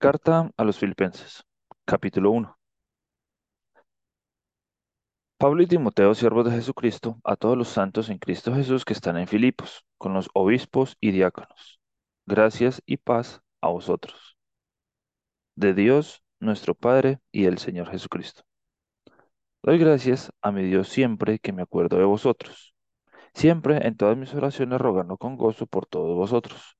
Carta a los Filipenses, capítulo uno. Pablo y Timoteo, siervos de Jesucristo, a todos los santos en Cristo Jesús que están en Filipos, con los obispos y diáconos. Gracias y paz a vosotros. De Dios, nuestro Padre y del Señor Jesucristo. Doy gracias a mi Dios siempre que me acuerdo de vosotros, siempre en todas mis oraciones rogando con gozo por todos vosotros,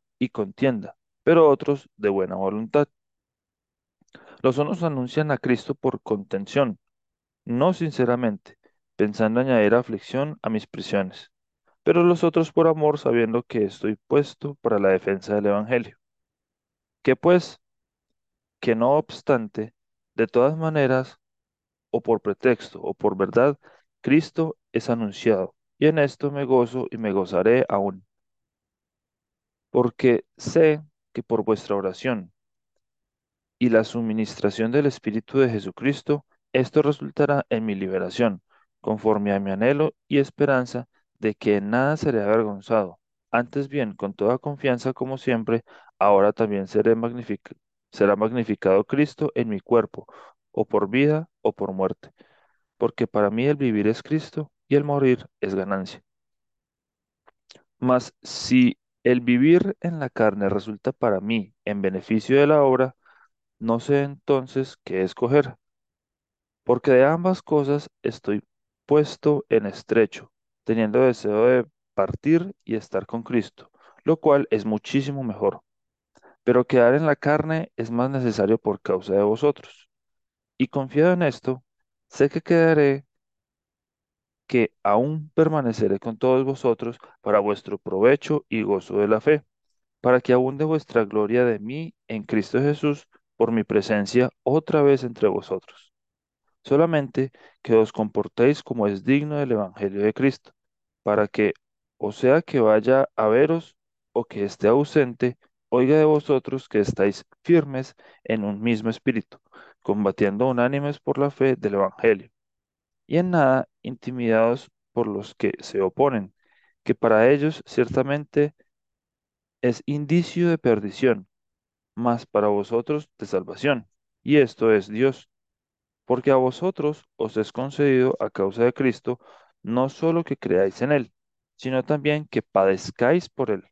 y contienda, pero otros de buena voluntad. Los unos anuncian a Cristo por contención, no sinceramente, pensando añadir aflicción a mis prisiones, pero los otros por amor, sabiendo que estoy puesto para la defensa del Evangelio. Que pues, que no obstante, de todas maneras, o por pretexto o por verdad, Cristo es anunciado, y en esto me gozo y me gozaré aún, porque sé que por vuestra oración y la suministración del Espíritu de Jesucristo, esto resultará en mi liberación, conforme a mi anhelo y esperanza de que en nada seré avergonzado. Antes bien, con toda confianza como siempre, ahora también será magnificado Cristo en mi cuerpo, o por vida o por muerte, porque para mí el vivir es Cristo y el morir es ganancia. Mas si el vivir en la carne resulta para mí en beneficio de la obra, no sé entonces qué escoger, porque de ambas cosas estoy puesto en estrecho, teniendo deseo de partir y estar con Cristo, lo cual es muchísimo mejor. Pero quedar en la carne es más necesario por causa de vosotros. Y confiado en esto, sé que quedaré, que aún permaneceré con todos vosotros para vuestro provecho y gozo de la fe, para que abunde vuestra gloria de mí en Cristo Jesús por mi presencia otra vez entre vosotros. Solamente que os comportéis como es digno del Evangelio de Cristo, para que, o sea que vaya a veros o que esté ausente, oiga de vosotros que estáis firmes en un mismo espíritu, combatiendo unánimes por la fe del Evangelio, y en nada intimidados por los que se oponen, que para ellos ciertamente es indicio de perdición, mas para vosotros de salvación, y esto es Dios porque a vosotros os es concedido a causa de Cristo no solo que creáis en Él, sino también que padezcáis por Él,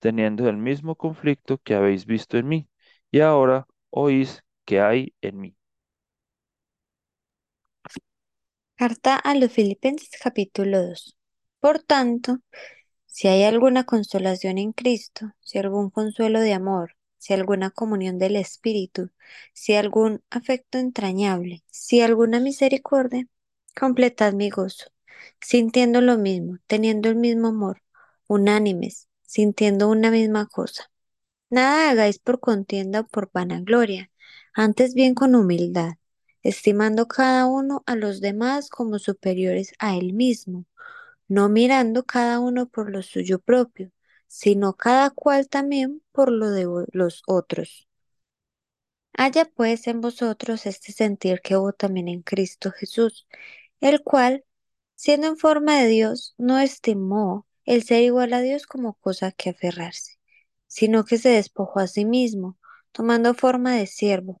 teniendo el mismo conflicto que habéis visto en mí, y ahora oís que hay en mí. Carta a los Filipenses capítulo 2. Por tanto, si hay alguna consolación en Cristo, si algún consuelo de amor, si alguna comunión del Espíritu, si algún afecto entrañable, si alguna misericordia, completad mi gozo, sintiendo lo mismo, teniendo el mismo amor, unánimes, sintiendo una misma cosa. Nada hagáis por contienda o por vanagloria, antes bien con humildad, estimando cada uno a los demás como superiores a él mismo, no mirando cada uno por lo suyo propio, sino cada cual también por lo de los otros. Haya pues en vosotros este sentir que hubo también en Cristo Jesús, el cual, siendo en forma de Dios, no estimó el ser igual a Dios como cosa que aferrarse, sino que se despojó a sí mismo, tomando forma de siervo,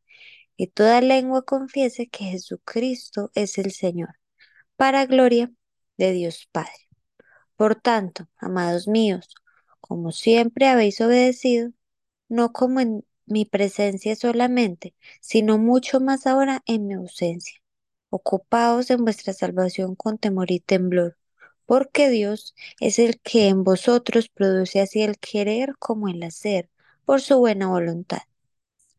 y toda lengua confiese que Jesucristo es el Señor, para gloria de Dios Padre. Por tanto, amados míos, como siempre habéis obedecido, no como en mi presencia solamente, sino mucho más ahora en mi ausencia. Ocupaos en vuestra salvación con temor y temblor, porque Dios es el que en vosotros produce así el querer como el hacer, por su buena voluntad.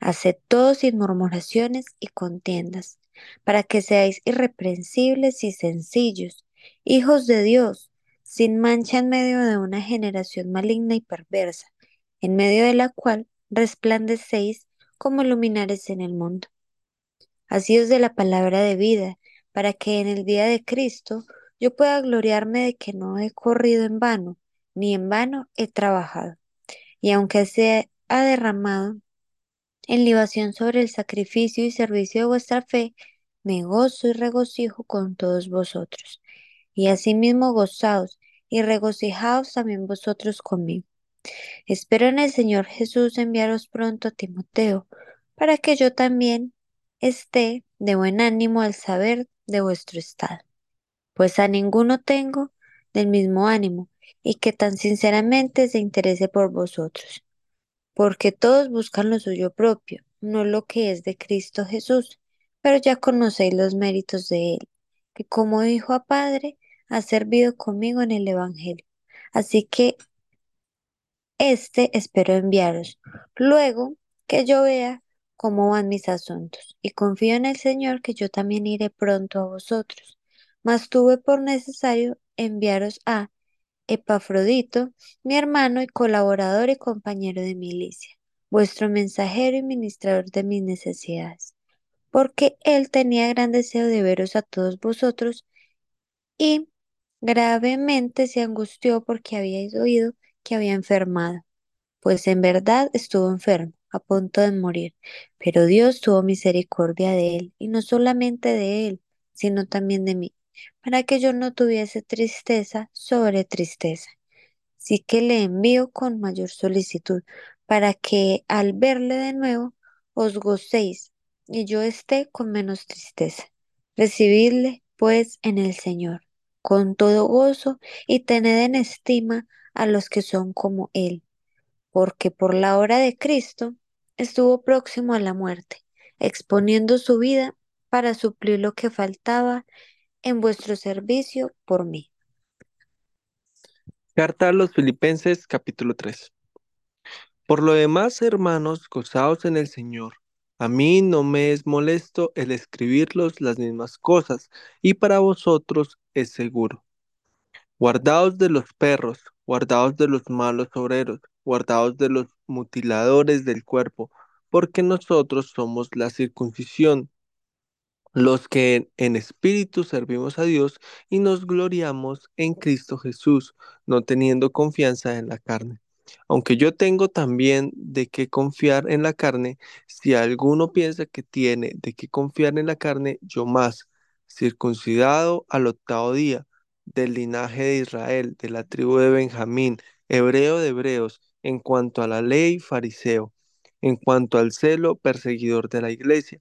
Haced todo sin murmuraciones y contiendas, para que seáis irreprensibles y sencillos, hijos de Dios, sin mancha en medio de una generación maligna y perversa, en medio de la cual resplandecéis como luminares en el mundo. Asíos de la palabra de vida, para que en el día de Cristo yo pueda gloriarme de que no he corrido en vano, ni en vano he trabajado. Y aunque se ha derramado en libación sobre el sacrificio y servicio de vuestra fe, me gozo y regocijo con todos vosotros. Y asimismo gozaos y regocijaos también vosotros conmigo. Espero en el Señor Jesús enviaros pronto a Timoteo, para que yo también esté de buen ánimo al saber de vuestro estado. Pues a ninguno tengo del mismo ánimo, y que tan sinceramente se interese por vosotros, porque todos buscan lo suyo propio, no lo que es de Cristo Jesús, pero ya conocéis los méritos de él, que como hijo a padre ha servido conmigo en el Evangelio. Así que este espero enviaros, luego que yo vea cómo van mis asuntos, y confío en el Señor que yo también iré pronto a vosotros. Mas tuve por necesario enviaros a Epafrodito, mi hermano y colaborador y compañero de milicia, vuestro mensajero y ministrador de mis necesidades, porque él tenía gran deseo de veros a todos vosotros y gravemente se angustió porque habíais oído que había enfermado, pues en verdad estuvo enfermo, a punto de morir, pero Dios tuvo misericordia de él, y no solamente de él, sino también de mí, para que yo no tuviese tristeza sobre tristeza. Sí que le envío con mayor solicitud, para que al verle de nuevo os gocéis, y yo esté con menos tristeza. Recibidle, pues, en el Señor, con todo gozo, y tened en estima a los que son como Él, porque por la hora de Cristo estuvo próximo a la muerte, exponiendo su vida para suplir lo que faltaba en vuestro servicio por mí. Carta a los Filipenses capítulo 3. Por lo demás, hermanos, gozaos en el Señor. A mí no me es molesto el escribirlos las mismas cosas, y para vosotros es seguro. Guardaos de los perros, guardaos de los malos obreros, guardaos de los mutiladores del cuerpo, porque nosotros somos la circuncisión, los que en espíritu servimos a Dios y nos gloriamos en Cristo Jesús, no teniendo confianza en la carne. Aunque yo tengo también de qué confiar en la carne, si alguno piensa que tiene de qué confiar en la carne, yo más, circuncidado al octavo día, del linaje de Israel, de la tribu de Benjamín, hebreo de hebreos, en cuanto a la ley, fariseo, en cuanto al celo, perseguidor de la iglesia,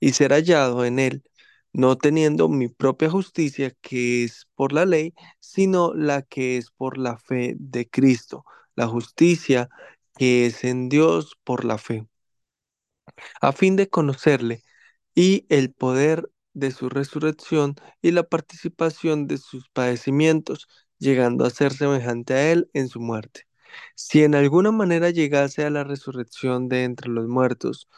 y ser hallado en él, no teniendo mi propia justicia que es por la ley, sino la que es por la fe de Cristo, la justicia que es en Dios por la fe, a fin de conocerle y el poder de su resurrección y la participación de sus padecimientos, llegando a ser semejante a él en su muerte. Si en alguna manera llegase a la resurrección de entre los muertos,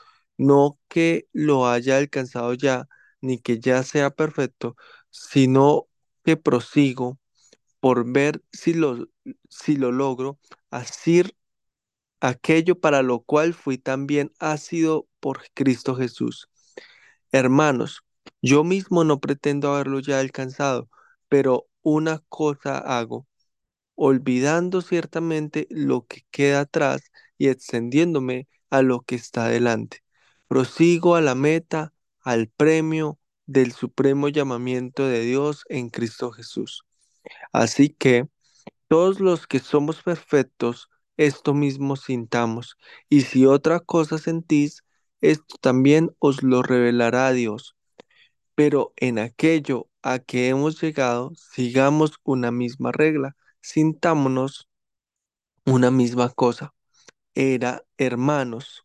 no que lo haya alcanzado ya, ni que ya sea perfecto, sino que prosigo por ver si lo, si lo logro, asir aquello para lo cual fui también ácido por Cristo Jesús. Hermanos, yo mismo no pretendo haberlo ya alcanzado, pero una cosa hago, olvidando ciertamente lo que queda atrás y extendiéndome a lo que está delante. Prosigo a la meta, al premio del supremo llamamiento de Dios en Cristo Jesús. Así que todos los que somos perfectos, esto mismo sintamos, y si otra cosa sentís, esto también os lo revelará Dios. Pero en aquello a que hemos llegado, sigamos una misma regla, sintámonos una misma cosa. Era, hermanos,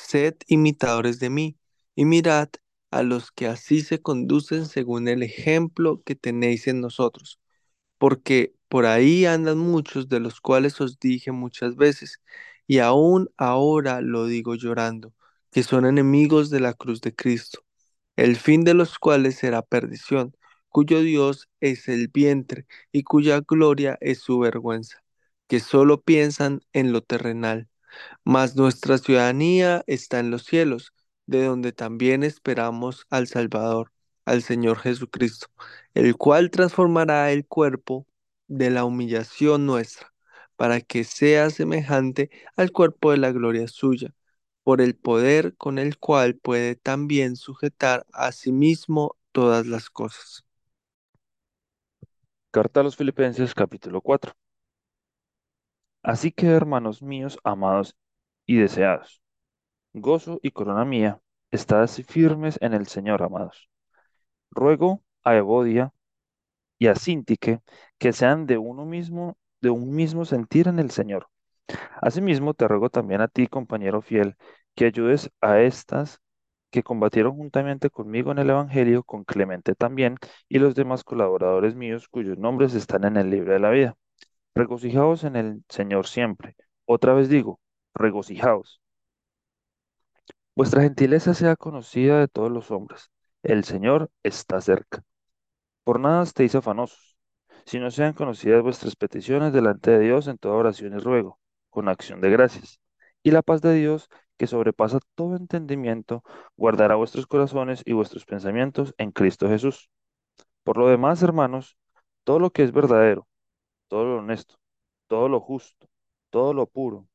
sed imitadores de mí, y mirad a los que así se conducen según el ejemplo que tenéis en nosotros porque por ahí andan muchos de los cuales os dije muchas veces, y aún ahora lo digo llorando, que son enemigos de la cruz de Cristo, el fin de los cuales será perdición, cuyo Dios es el vientre y cuya gloria es su vergüenza, que solo piensan en lo terrenal mas nuestra ciudadanía está en los cielos, de donde también esperamos al Salvador, al Señor Jesucristo, el cual transformará el cuerpo de la humillación nuestra, para que sea semejante al cuerpo de la gloria suya, por el poder con el cual puede también sujetar a sí mismo todas las cosas. Carta a los Filipenses capítulo 4. Así que, hermanos míos, amados y deseados, gozo y corona mía, estad firmes en el Señor, amados. Ruego a Evodia y a Sintique que sean de uno mismo, de un mismo sentir en el Señor. Asimismo, te ruego también a ti, compañero fiel, que ayudes a estas que combatieron juntamente conmigo en el Evangelio, con Clemente también, y los demás colaboradores míos cuyos nombres están en el libro de la vida. Regocijaos en el Señor siempre. Otra vez digo, regocijaos. Vuestra gentileza sea conocida de todos los hombres. El Señor está cerca. Por nada estéis afanosos, sino sean conocidas vuestras peticiones delante de Dios en toda oración y ruego, con acción de gracias. Y la paz de Dios, que sobrepasa todo entendimiento, guardará vuestros corazones y vuestros pensamientos en Cristo Jesús. Por lo demás, hermanos, todo lo que es verdadero, todo lo honesto, todo lo justo, todo lo puro,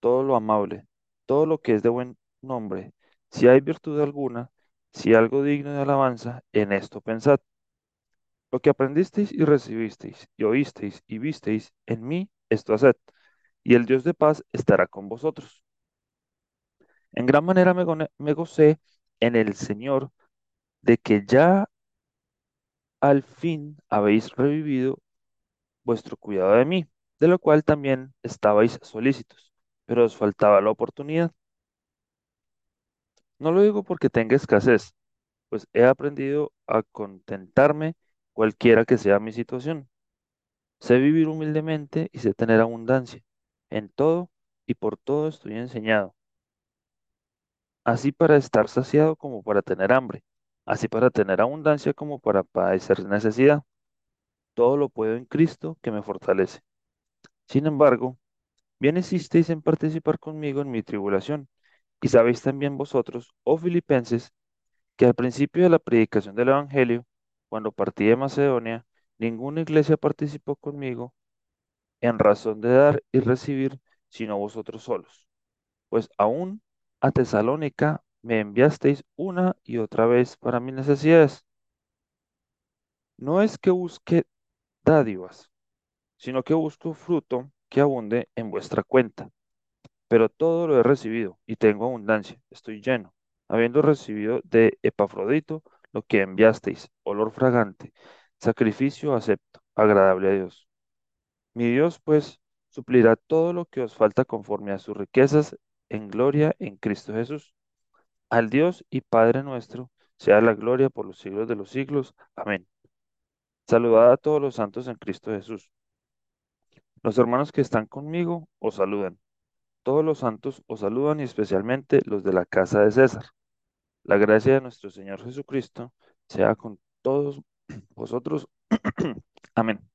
todo lo amable, todo lo que es de buen nombre, si hay virtud alguna, si algo digno de alabanza, en esto pensad. Lo que aprendisteis y recibisteis, y oísteis y visteis en mí, esto haced, y el Dios de paz estará con vosotros. En gran manera me, me gocé en el Señor de que ya al fin habéis revivido vuestro cuidado de mí, de lo cual también estabais solícitos, pero os faltaba la oportunidad. No lo digo porque tenga escasez, pues he aprendido a contentarme cualquiera que sea mi situación. Sé vivir humildemente y sé tener abundancia. En todo y por todo estoy enseñado, así para estar saciado como para tener hambre, así para tener abundancia como para padecer necesidad. Todo lo puedo en Cristo que me fortalece. Sin embargo, bien hicisteis en participar conmigo en mi tribulación, y sabéis también vosotros, oh filipenses, que al principio de la predicación del Evangelio, cuando partí de Macedonia, ninguna iglesia participó conmigo en razón de dar y recibir, sino vosotros solos. Pues aún a Tesalónica me enviasteis una y otra vez para mis necesidades. No es que busque sino que busco fruto que abunde en vuestra cuenta. Pero todo lo he recibido y tengo abundancia, estoy lleno, habiendo recibido de Epafrodito lo que enviasteis, olor fragante, sacrificio acepto, agradable a Dios. Mi Dios, pues, suplirá todo lo que os falta conforme a sus riquezas en gloria en Cristo Jesús. Al Dios y Padre nuestro, sea la gloria por los siglos de los siglos. Amén. Saludad a todos los santos en Cristo Jesús. Los hermanos que están conmigo os saludan. Todos los santos os saludan y especialmente los de la casa de César. La gracia de nuestro Señor Jesucristo sea con todos vosotros. Amén.